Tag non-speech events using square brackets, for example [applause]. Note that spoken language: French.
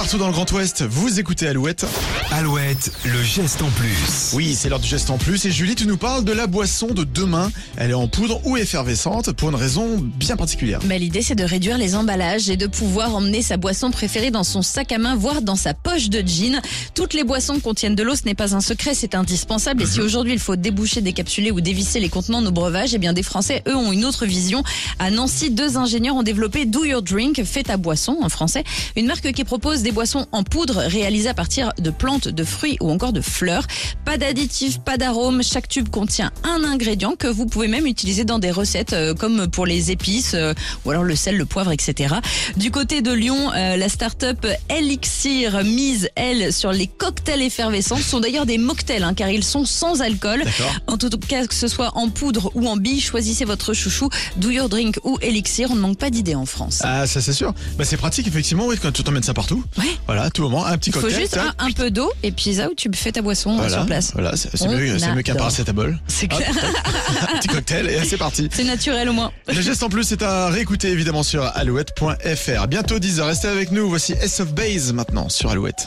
partout dans le Grand Ouest, vous écoutez Alouette. Alouette, le geste en plus. Oui, c'est l'heure du geste en plus et Julie, tu nous parles de la boisson de demain. Elle est en poudre ou effervescente pour une raison bien particulière. Bah, L'idée, c'est de réduire les emballages et de pouvoir emmener sa boisson préférée dans son sac à main, voire dans sa poche de jean. Toutes les boissons contiennent de l'eau, ce n'est pas un secret, c'est indispensable. Et si aujourd'hui il faut déboucher, décapsuler ou dévisser les contenants de nos breuvages, eh bien des Français, eux, ont une autre vision. À Nancy, deux ingénieurs ont développé Do Your Drink, fais ta boisson en français, une marque qui propose des boissons en poudre réalisées à partir de plantes, de fruits ou encore de fleurs. Pas d'additifs, pas d'arômes. Chaque tube contient un ingrédient que vous pouvez même utiliser dans des recettes euh, comme pour les épices euh, ou alors le sel, le poivre, etc. Du côté de Lyon, euh, la start-up Elixir mise, elle, sur les cocktails effervescents. Ce sont d'ailleurs des mocktails hein, car ils sont sans alcool. En tout cas, que ce soit en poudre ou en bille, choisissez votre chouchou. Do Your Drink ou Elixir, on ne manque pas d'idées en France. Ah, ça c'est sûr. Bah, c'est pratique effectivement, oui, quand tu t'emmènes ça partout. Ouais. Voilà, à tout moment, un petit Il faut cocktail. juste un, un peu d'eau et puis ça où tu fais ta boisson euh, voilà, sur place. voilà, c'est mieux, mieux qu'un paracétamol. C'est Hop, clair. [laughs] un petit cocktail et c'est parti. C'est naturel au moins. Le geste en plus c'est à réécouter évidemment sur alouette.fr. Bientôt 10h, restez avec nous. Voici S of Base maintenant sur Alouette.